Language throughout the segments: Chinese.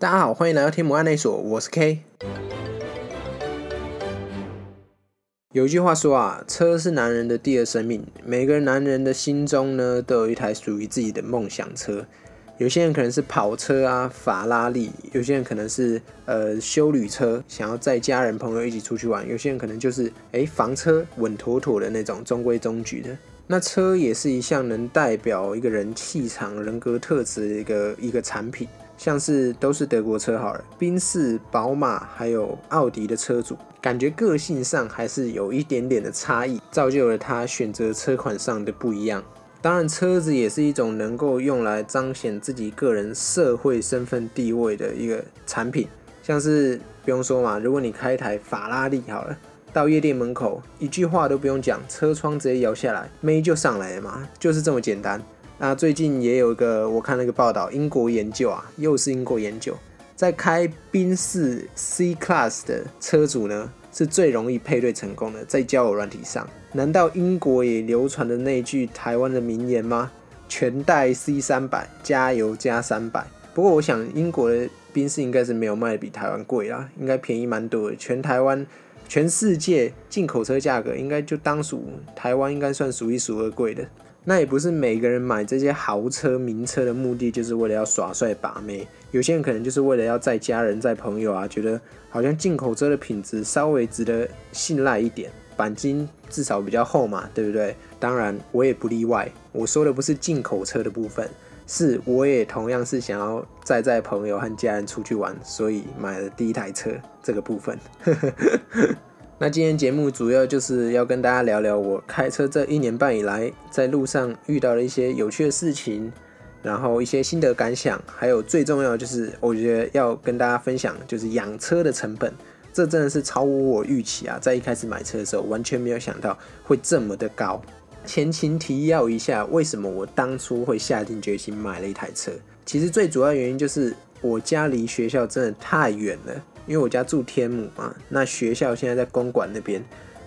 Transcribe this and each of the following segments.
大家好，欢迎来到天母案内所，我是 K。有一句话说啊，车是男人的第二生命。每个男人的心中呢，都有一台属于自己的梦想车。有些人可能是跑车啊，法拉利；有些人可能是呃修旅车，想要载家人朋友一起出去玩；有些人可能就是诶房车，稳妥妥的那种，中规中矩的。那车也是一项能代表一个人气场、人格特质的一个一个产品。像是都是德国车好了，宾士、宝马还有奥迪的车主，感觉个性上还是有一点点的差异，造就了他选择车款上的不一样。当然，车子也是一种能够用来彰显自己个人社会身份地位的一个产品。像是不用说嘛，如果你开一台法拉利好了，到夜店门口，一句话都不用讲，车窗直接摇下来，妹就上来了嘛，就是这么简单。那最近也有一个，我看那个报道，英国研究啊，又是英国研究，在开宾士 C Class 的车主呢，是最容易配对成功的，在交友软体上。难道英国也流传的那句台湾的名言吗？全带 C 三百，加油加三百。不过我想，英国的宾士应该是没有卖的比台湾贵啦，应该便宜蛮多的。全台湾、全世界进口车价格，应该就当属台湾，应该算数一数二贵的。那也不是每个人买这些豪车名车的目的，就是为了要耍帅把妹。有些人可能就是为了要载家人、载朋友啊，觉得好像进口车的品质稍微值得信赖一点，钣金至少比较厚嘛，对不对？当然我也不例外。我说的不是进口车的部分，是我也同样是想要载载朋友和家人出去玩，所以买了第一台车这个部分。那今天节目主要就是要跟大家聊聊我开车这一年半以来在路上遇到的一些有趣的事情，然后一些心得感想，还有最重要就是我觉得要跟大家分享就是养车的成本，这真的是超乎我预期啊！在一开始买车的时候完全没有想到会这么的高。前情提要一下，为什么我当初会下定决心买了一台车？其实最主要原因就是我家离学校真的太远了。因为我家住天母嘛，那学校现在在公馆那边，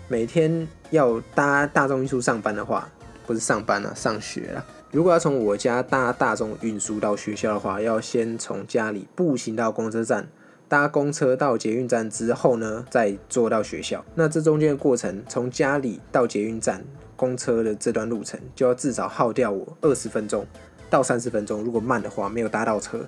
每天要搭大众运输上班的话，不是上班啊，上学了。如果要从我家搭大众运输到学校的话，要先从家里步行到公车站，搭公车到捷运站之后呢，再坐到学校。那这中间的过程，从家里到捷运站，公车的这段路程就要至少耗掉我二十分钟到三十分钟。如果慢的话，没有搭到车，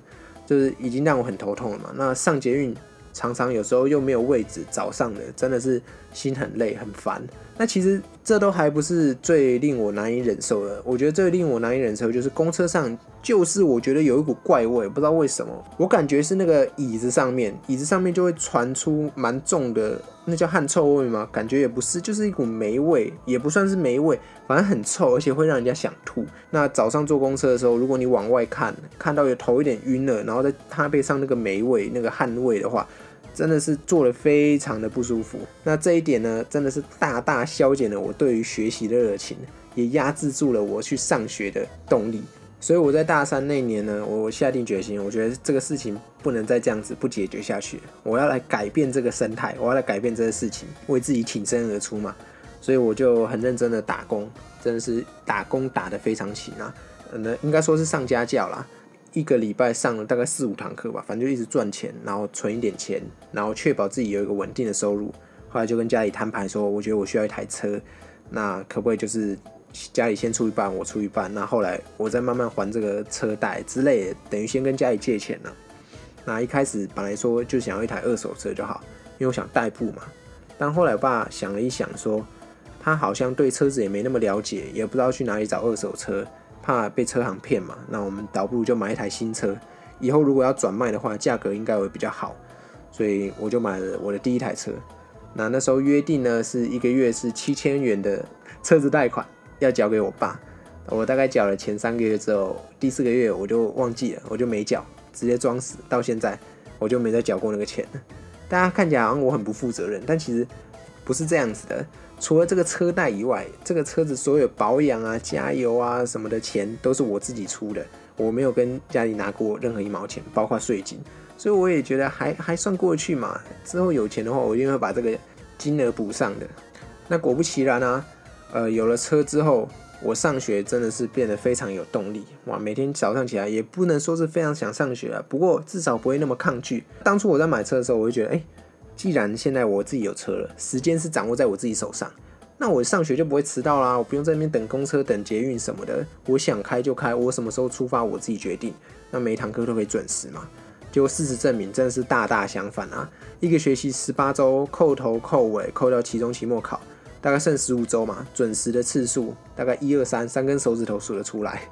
就是已经让我很头痛了嘛。那上捷运。常常有时候又没有位置，早上的真的是心很累很烦。那其实这都还不是最令我难以忍受的。我觉得最令我难以忍受就是公车上，就是我觉得有一股怪味，不知道为什么，我感觉是那个椅子上面，椅子上面就会传出蛮重的，那叫汗臭味吗？感觉也不是，就是一股霉味，也不算是霉味，反正很臭，而且会让人家想吐。那早上坐公车的时候，如果你往外看，看到有头有点晕了，然后在它背上那个霉味、那个汗味的话。真的是做的非常的不舒服，那这一点呢，真的是大大消减了我对于学习的热情，也压制住了我去上学的动力。所以我在大三那年呢，我下定决心，我觉得这个事情不能再这样子不解决下去，我要来改变这个生态，我要来改变这个事情，为自己挺身而出嘛。所以我就很认真的打工，真的是打工打得非常勤啊，那应该说是上家教啦。一个礼拜上了大概四五堂课吧，反正就一直赚钱，然后存一点钱，然后确保自己有一个稳定的收入。后来就跟家里摊牌说，我觉得我需要一台车，那可不可以就是家里先出一半，我出一半？那后来我再慢慢还这个车贷之类的，等于先跟家里借钱了。那一开始本来说就想要一台二手车就好，因为我想代步嘛。但后来我爸想了一想，说他好像对车子也没那么了解，也不知道去哪里找二手车。怕被车行骗嘛？那我们倒不如就买一台新车，以后如果要转卖的话，价格应该会比较好。所以我就买了我的第一台车。那那时候约定呢，是一个月是七千元的车子贷款要交给我爸。我大概缴了前三个月之后，第四个月我就忘记了，我就没缴，直接装死。到现在我就没再缴过那个钱。大家看起来好像我很不负责任，但其实不是这样子的。除了这个车贷以外，这个车子所有保养啊、加油啊什么的钱都是我自己出的，我没有跟家里拿过任何一毛钱，包括税金，所以我也觉得还 还算过去嘛。之后有钱的话，我一定会把这个金额补上的。那果不其然啊，呃，有了车之后，我上学真的是变得非常有动力哇！每天早上起来也不能说是非常想上学啊，不过至少不会那么抗拒。当初我在买车的时候，我就觉得，哎，既然现在我自己有车了，时间是掌握在我自己手上，那我上学就不会迟到啦，我不用在那边等公车、等捷运什么的，我想开就开，我什么时候出发我自己决定，那每一堂课都可以准时嘛。结果事实证明，真的是大大相反啊！一个学期十八周，扣头扣尾，扣掉期中、期末考。大概剩十五周嘛，准时的次数大概一二三，三根手指头数得出来，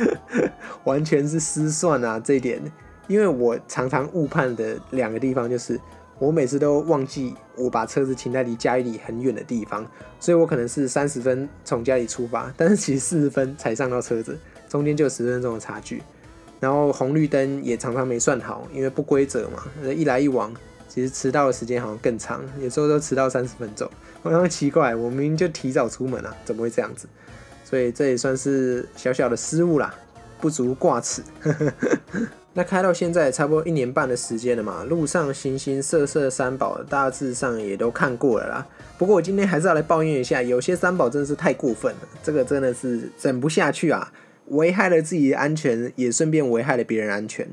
完全是失算啊！这一点，因为我常常误判的两个地方就是，我每次都忘记我把车子停在离家里很远的地方，所以我可能是三十分从家里出发，但是其实四十分才上到车子，中间就有十分钟的差距。然后红绿灯也常常没算好，因为不规则嘛，一来一往。其实迟到的时间好像更长，有时候都迟到三十分钟。我常奇怪，我明明就提早出门啊，怎么会这样子？所以这也算是小小的失误啦，不足挂齿。那开到现在差不多一年半的时间了嘛，路上形形色色三宝大致上也都看过了啦。不过我今天还是要来抱怨一下，有些三宝真的是太过分了，这个真的是整不下去啊，危害了自己的安全，也顺便危害了别人安全。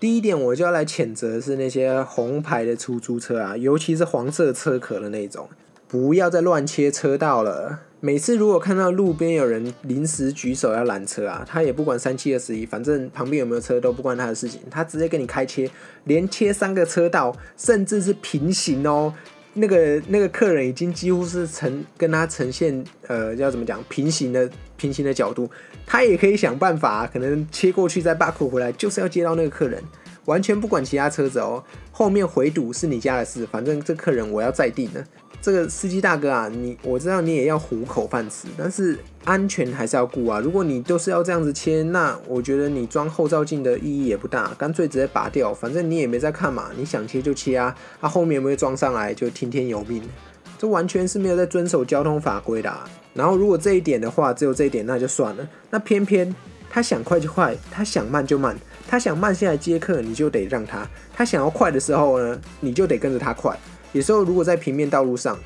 第一点，我就要来谴责是那些红牌的出租车啊，尤其是黄色车壳的那种，不要再乱切车道了。每次如果看到路边有人临时举手要拦车啊，他也不管三七二十一，反正旁边有没有车都不关他的事情，他直接跟你开切，连切三个车道，甚至是平行哦。那个那个客人已经几乎是呈跟他呈现呃，要怎么讲平行的平行的角度。他也可以想办法，可能切过去再 back 回来，就是要接到那个客人，完全不管其他车子哦。后面回堵是你家的事，反正这客人我要再定了。这个司机大哥啊，你我知道你也要糊口饭吃，但是安全还是要顾啊。如果你都是要这样子切，那我觉得你装后照镜的意义也不大，干脆直接拔掉，反正你也没在看嘛，你想切就切啊。他后面有没有装上来就听天由命，这完全是没有在遵守交通法规的。然后如果这一点的话，只有这一点那就算了。那偏偏他想快就快，他想慢就慢，他想慢下来接客你就得让他，他想要快的时候呢，你就得跟着他快。有时候如果在平面道路上，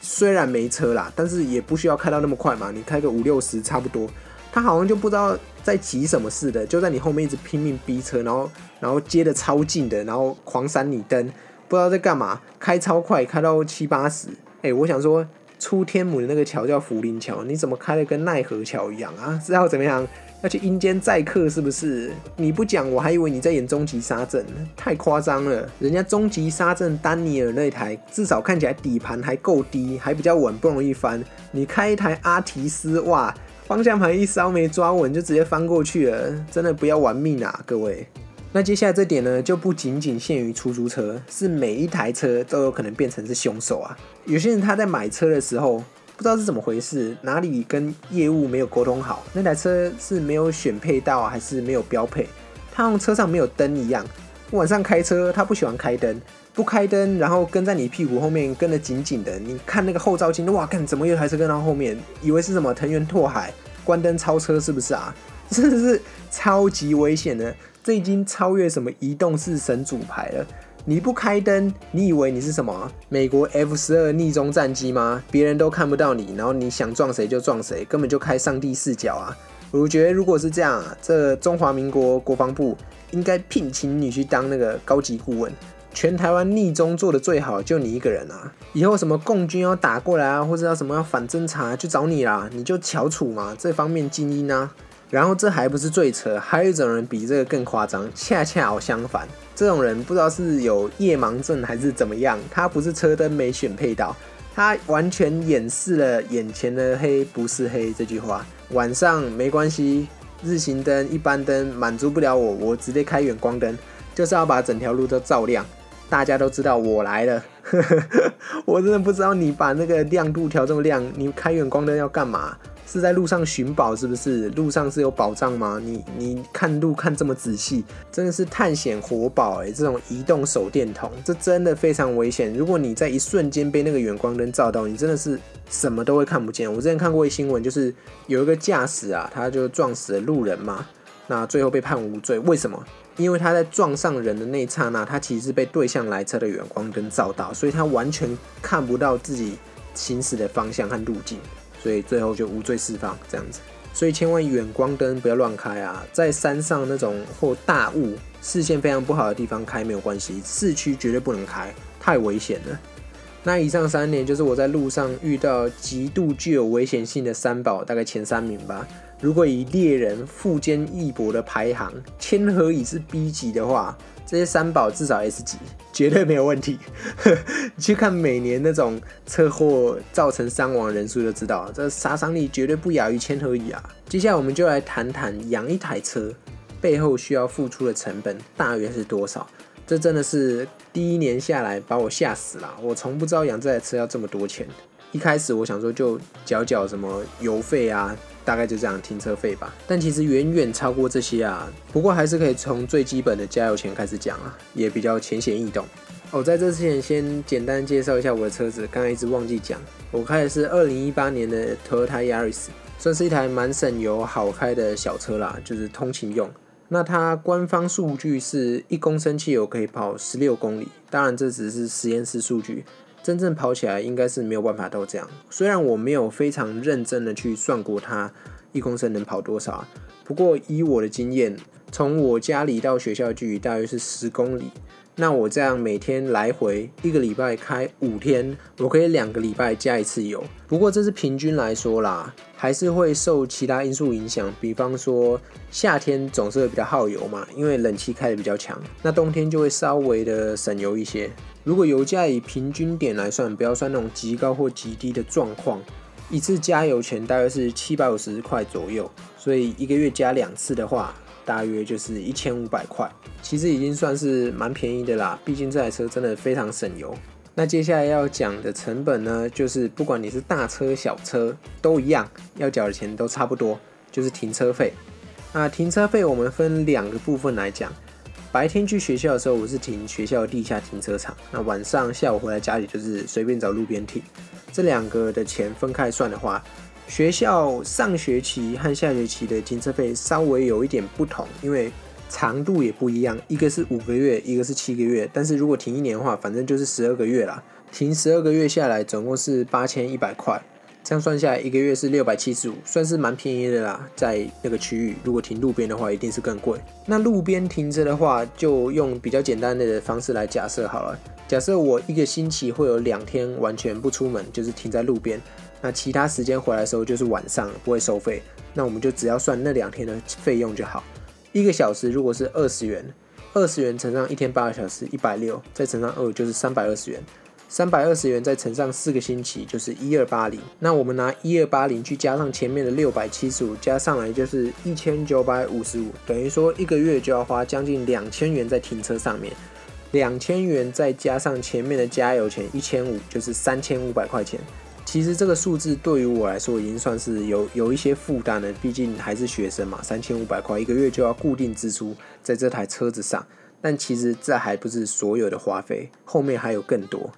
虽然没车啦，但是也不需要开到那么快嘛，你开个五六十差不多。他好像就不知道在急什么似的，就在你后面一直拼命逼车，然后然后接的超近的，然后狂闪你灯，不知道在干嘛，开超快，开到七八十。哎，我想说。出天母的那个桥叫福林桥，你怎么开的跟奈何桥一样啊？是要怎么样？要去阴间载客是不是？你不讲，我还以为你在演终极杀阵，太夸张了。人家终极杀阵丹尼尔那台，至少看起来底盘还够低，还比较稳，不容易翻。你开一台阿提斯，哇，方向盘一稍没抓稳就直接翻过去了，真的不要玩命啊，各位。那接下来这点呢，就不仅仅限于出租车，是每一台车都有可能变成是凶手啊。有些人他在买车的时候，不知道是怎么回事，哪里跟业务没有沟通好，那台车是没有选配到，还是没有标配？他用车上没有灯一样，晚上开车他不喜欢开灯，不开灯，然后跟在你屁股后面跟得紧紧的。你看那个后照镜，哇，看怎么有台车跟到后面，以为是什么藤原拓海关灯超车是不是啊？真的是超级危险的。这已经超越什么移动式神主牌了。你不开灯，你以为你是什么美国 F 十二逆中战机吗？别人都看不到你，然后你想撞谁就撞谁，根本就开上帝视角啊！我觉得如果是这样，这中华民国国防部应该聘请你去当那个高级顾问。全台湾逆中做的最好就你一个人啊！以后什么共军要打过来啊，或者要什么要反侦查，就找你啦，你就翘楚嘛，这方面精英啊。然后这还不是最扯，还有一种人比这个更夸张，恰恰好相反。这种人不知道是有夜盲症还是怎么样，他不是车灯没选配到，他完全掩饰了眼前的黑不是黑这句话。晚上没关系，日行灯、一般灯满足不了我，我直接开远光灯，就是要把整条路都照亮，大家都知道我来了。我真的不知道你把那个亮度调这么亮，你开远光灯要干嘛？是在路上寻宝是不是？路上是有宝藏吗？你你看路看这么仔细，真的是探险活宝哎！这种移动手电筒，这真的非常危险。如果你在一瞬间被那个远光灯照到，你真的是什么都会看不见。我之前看过一新闻，就是有一个驾驶啊，他就撞死了路人嘛，那最后被判无罪。为什么？因为他在撞上人的那一刹那，他其实是被对向来车的远光灯照到，所以他完全看不到自己行驶的方向和路径。所以最后就无罪释放这样子。所以千万远光灯不要乱开啊，在山上那种或大雾、视线非常不好的地方开没有关系，市区绝对不能开，太危险了。那以上三点就是我在路上遇到极度具有危险性的三宝，大概前三名吧。如果以猎人富坚义博的排行，千和乙是 B 级的话，这些三宝至少 S 级，绝对没有问题。你去看每年那种车祸造成伤亡人数就知道，这杀伤力绝对不亚于千和乙啊。接下来我们就来谈谈养一台车背后需要付出的成本大约是多少。这真的是第一年下来把我吓死了，我从不知道养这台车要这么多钱。一开始我想说就缴缴什么油费啊。大概就这样，停车费吧。但其实远远超过这些啊。不过还是可以从最基本的加油钱开始讲啊，也比较浅显易懂。哦，在这之前先简单介绍一下我的车子，刚才一直忘记讲。我开的是二零一八年的 Toyota Yaris，算是一台蛮省油、好开的小车啦，就是通勤用。那它官方数据是一公升汽油可以跑十六公里，当然这只是实验室数据。真正跑起来应该是没有办法都这样。虽然我没有非常认真的去算过它一公升能跑多少，不过以我的经验，从我家里到学校距离大约是十公里。那我这样每天来回一个礼拜开五天，我可以两个礼拜加一次油。不过这是平均来说啦，还是会受其他因素影响。比方说夏天总是会比较耗油嘛，因为冷气开的比较强。那冬天就会稍微的省油一些。如果油价以平均点来算，不要算那种极高或极低的状况，一次加油钱大约是七百五十块左右。所以一个月加两次的话。大约就是一千五百块，其实已经算是蛮便宜的啦。毕竟这台车真的非常省油。那接下来要讲的成本呢，就是不管你是大车小车都一样，要缴的钱都差不多，就是停车费。那停车费我们分两个部分来讲。白天去学校的时候，我是停学校地下停车场。那晚上下午回来家里就是随便找路边停。这两个的钱分开算的话。学校上学期和下学期的停车费稍微有一点不同，因为长度也不一样，一个是五个月，一个是七个月。但是如果停一年的话，反正就是十二个月啦。停十二个月下来，总共是八千一百块，这样算下来一个月是六百七十五，算是蛮便宜的啦。在那个区域，如果停路边的话，一定是更贵。那路边停车的话，就用比较简单的方式来假设好了。假设我一个星期会有两天完全不出门，就是停在路边。那其他时间回来的时候就是晚上，不会收费。那我们就只要算那两天的费用就好。一个小时如果是二十元，二十元乘上一天八个小时，一百六，再乘上二就是三百二十元。三百二十元再乘上四个星期就是一二八零。那我们拿一二八零去加上前面的六百七十五，加上来就是一千九百五十五，等于说一个月就要花将近两千元在停车上面。两千元再加上前面的加油钱一千五，就是三千五百块钱。其实这个数字对于我来说已经算是有有一些负担了，毕竟还是学生嘛，三千五百块一个月就要固定支出在这台车子上。但其实这还不是所有的花费，后面还有更多。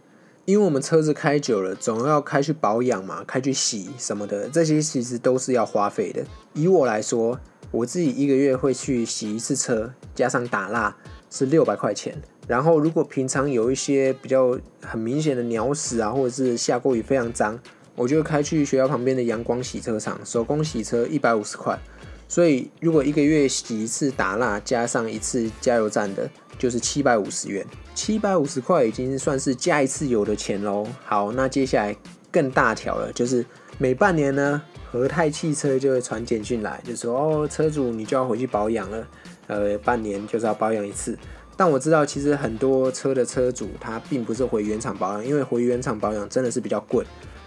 因为我们车子开久了，总要开去保养嘛，开去洗什么的，这些其实都是要花费的。以我来说，我自己一个月会去洗一次车，加上打蜡是六百块钱。然后，如果平常有一些比较很明显的鸟屎啊，或者是下过雨非常脏，我就开去学校旁边的阳光洗车场手工洗车，一百五十块。所以，如果一个月洗一次打蜡，加上一次加油站的，就是七百五十元。七百五十块已经算是加一次油的钱喽。好，那接下来更大条了，就是每半年呢，和泰汽车就会传简讯来，就说哦，车主你就要回去保养了，呃，半年就是要保养一次。但我知道，其实很多车的车主他并不是回原厂保养，因为回原厂保养真的是比较贵。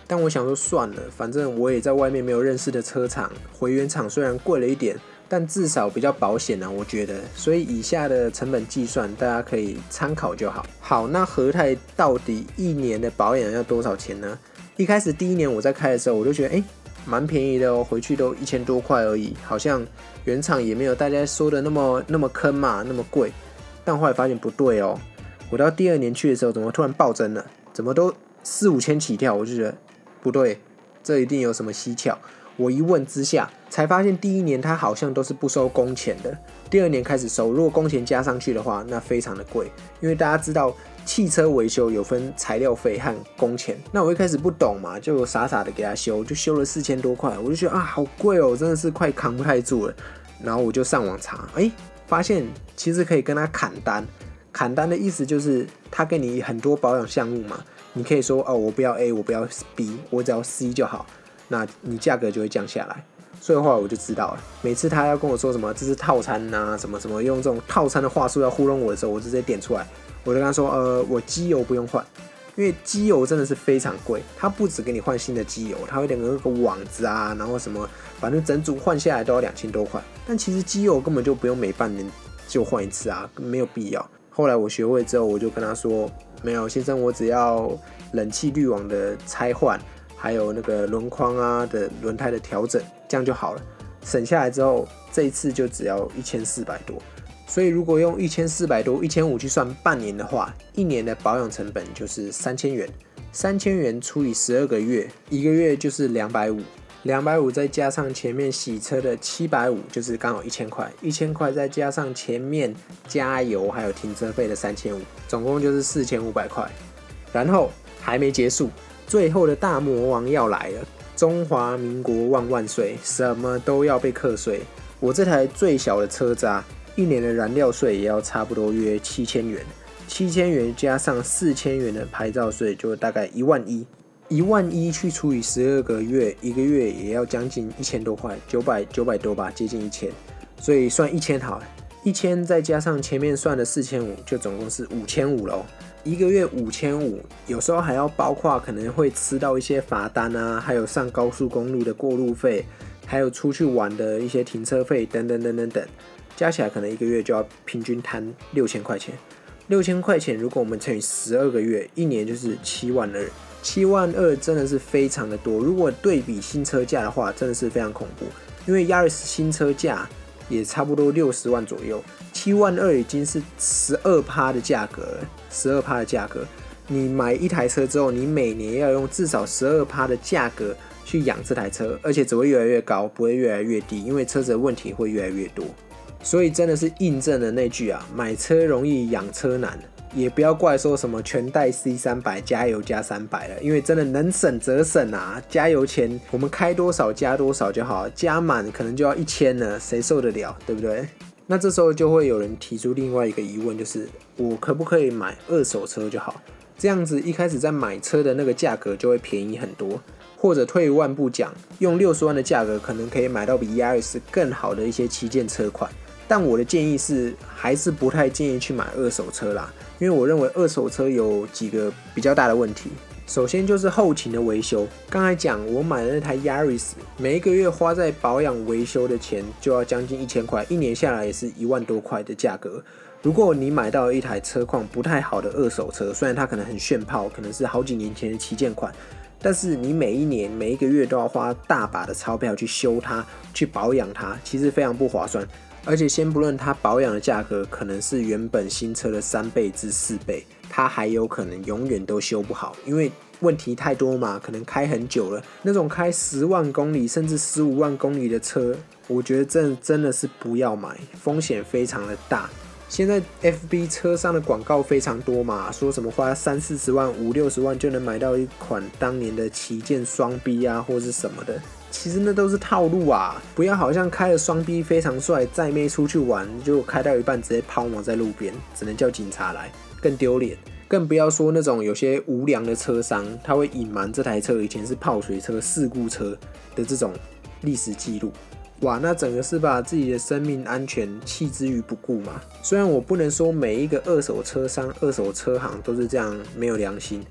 但我想说算了，反正我也在外面没有认识的车厂，回原厂虽然贵了一点，但至少比较保险呢，我觉得。所以以下的成本计算大家可以参考就好。好，那和泰到底一年的保养要多少钱呢？一开始第一年我在开的时候，我就觉得哎，蛮便宜的哦，回去都一千多块而已，好像原厂也没有大家说的那么那么坑嘛，那么贵。但后来发现不对哦，我到第二年去的时候，怎么突然暴增了？怎么都四五千起跳？我就觉得不对，这一定有什么蹊跷。我一问之下，才发现第一年它好像都是不收工钱的，第二年开始收。如果工钱加上去的话，那非常的贵。因为大家知道汽车维修有分材料费和工钱。那我一开始不懂嘛，就傻傻的给他修，就修了四千多块，我就觉得啊，好贵哦，真的是快扛不太住了。然后我就上网查，哎，发现其实可以跟他砍单。砍单的意思就是他给你很多保养项目嘛，你可以说哦，我不要 A，我不要 B，我只要 C 就好，那你价格就会降下来。所以后来我就知道了，每次他要跟我说什么这是套餐呐，什么什么用这种套餐的话术要糊弄我的时候，我直接点出来，我就跟他说，呃，我机油不用换，因为机油真的是非常贵，他不止给你换新的机油，他会点那个网子啊，然后什么，反正整组换下来都要两千多块。但其实机油根本就不用每半年就换一次啊，没有必要。后来我学会之后，我就跟他说，没有先生，我只要冷气滤网的拆换。还有那个轮框啊的轮胎的调整，这样就好了。省下来之后，这一次就只要一千四百多。所以如果用一千四百多、一千五去算半年的话，一年的保养成本就是三千元。三千元除以十二个月，一个月就是两百五。两百五再加上前面洗车的七百五，就是刚好一千块。一千块再加上前面加油还有停车费的三千五，总共就是四千五百块。然后还没结束。最后的大魔王要来了！中华民国万万岁！什么都要被课税。我这台最小的车子啊，一年的燃料税也要差不多约七千元。七千元加上四千元的牌照税，就大概一万一。一万一去除以十二个月，一个月也要将近一千多块，九百九百多吧，接近一千。所以算一千好，一千再加上前面算的四千五，就总共是五千五喽。一个月五千五，有时候还要包括可能会吃到一些罚单啊，还有上高速公路的过路费，还有出去玩的一些停车费等等等等等，加起来可能一个月就要平均摊六千块钱。六千块钱如果我们乘以十二个月，一年就是七万二。七万二真的是非常的多。如果对比新车价的话，真的是非常恐怖。因为 Yaris 新车价也差不多六十万左右。七万二已经是十二趴的价格了，十二趴的价格，你买一台车之后，你每年要用至少十二趴的价格去养这台车，而且只会越来越高，不会越来越低，因为车子的问题会越来越多。所以真的是印证了那句啊，买车容易养车难，也不要怪说什么全带 C 三百加油加三百了，因为真的能省则省啊，加油钱我们开多少加多少就好，加满可能就要一千了，谁受得了，对不对？那这时候就会有人提出另外一个疑问，就是我可不可以买二手车就好？这样子一开始在买车的那个价格就会便宜很多，或者退一万步讲，用六十万的价格可能可以买到比 Yaris 更好的一些旗舰车款。但我的建议是，还是不太建议去买二手车啦，因为我认为二手车有几个比较大的问题。首先就是后勤的维修。刚才讲我买的那台 Yaris，每一个月花在保养维修的钱就要将近一千块，一年下来也是一万多块的价格。如果你买到一台车况不太好的二手车，虽然它可能很炫炮，可能是好几年前的旗舰款，但是你每一年每一个月都要花大把的钞票去修它、去保养它，其实非常不划算。而且先不论它保养的价格可能是原本新车的三倍至四倍。它还有可能永远都修不好，因为问题太多嘛，可能开很久了。那种开十万公里甚至十五万公里的车，我觉得真真的是不要买，风险非常的大。现在 FB 车上的广告非常多嘛，说什么花三四十万、五六十万就能买到一款当年的旗舰双 B 啊，或是什么的，其实那都是套路啊！不要好像开了双 B 非常帅，再妹出去玩就开到一半直接抛锚在路边，只能叫警察来。更丢脸，更不要说那种有些无良的车商，他会隐瞒这台车以前是泡水车、事故车的这种历史记录。哇，那整个是把自己的生命安全弃之于不顾嘛？虽然我不能说每一个二手车商、二手车行都是这样没有良心，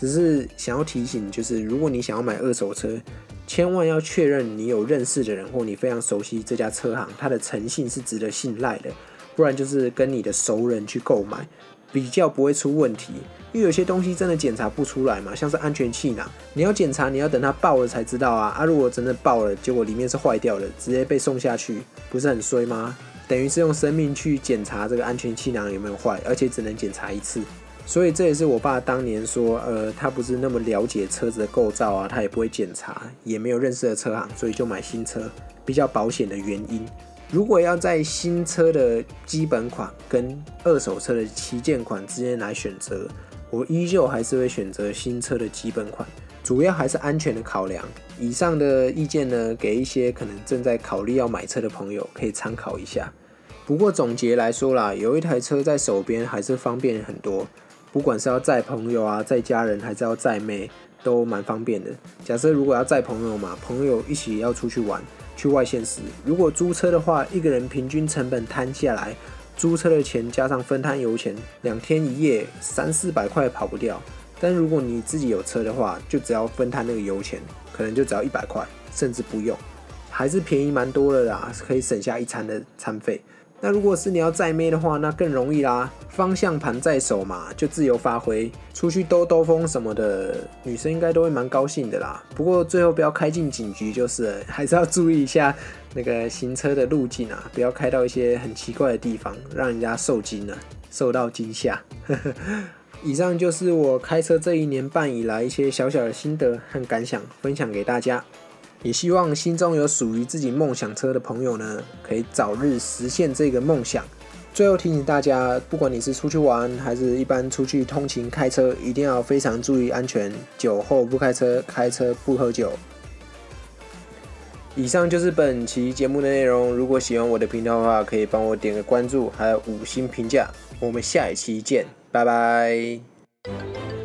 只是想要提醒，就是如果你想要买二手车，千万要确认你有认识的人或你非常熟悉这家车行，它的诚信是值得信赖的，不然就是跟你的熟人去购买。比较不会出问题，因为有些东西真的检查不出来嘛，像是安全气囊，你要检查，你要等它爆了才知道啊。啊，如果真的爆了，结果里面是坏掉了，直接被送下去，不是很衰吗？等于是用生命去检查这个安全气囊有没有坏，而且只能检查一次。所以这也是我爸当年说，呃，他不是那么了解车子的构造啊，他也不会检查，也没有认识的车行，所以就买新车比较保险的原因。如果要在新车的基本款跟二手车的旗舰款之间来选择，我依旧还是会选择新车的基本款，主要还是安全的考量。以上的意见呢，给一些可能正在考虑要买车的朋友可以参考一下。不过总结来说啦，有一台车在手边还是方便很多，不管是要载朋友啊、载家人，还是要载妹，都蛮方便的。假设如果要载朋友嘛，朋友一起要出去玩、去外县市，如果租车的话，一个人平均成本摊下来，租车的钱加上分摊油钱，两天一夜三四百块跑不掉。但如果你自己有车的话，就只要分摊那个油钱，可能就只要一百块，甚至不用，还是便宜蛮多的啦，可以省下一餐的餐费。那如果是你要载妹的话，那更容易啦，方向盘在手嘛，就自由发挥，出去兜兜风什么的，女生应该都会蛮高兴的啦。不过最后不要开进警局就是，还是要注意一下那个行车的路径啊，不要开到一些很奇怪的地方，让人家受惊了，受到惊吓。以上就是我开车这一年半以来一些小小的心得和感想，分享给大家。也希望心中有属于自己梦想车的朋友呢，可以早日实现这个梦想。最后提醒大家，不管你是出去玩，还是一般出去通勤开车，一定要非常注意安全，酒后不开车，开车不喝酒。以上就是本期节目的内容。如果喜欢我的频道的话，可以帮我点个关注，还有五星评价。我们下一期见，拜拜。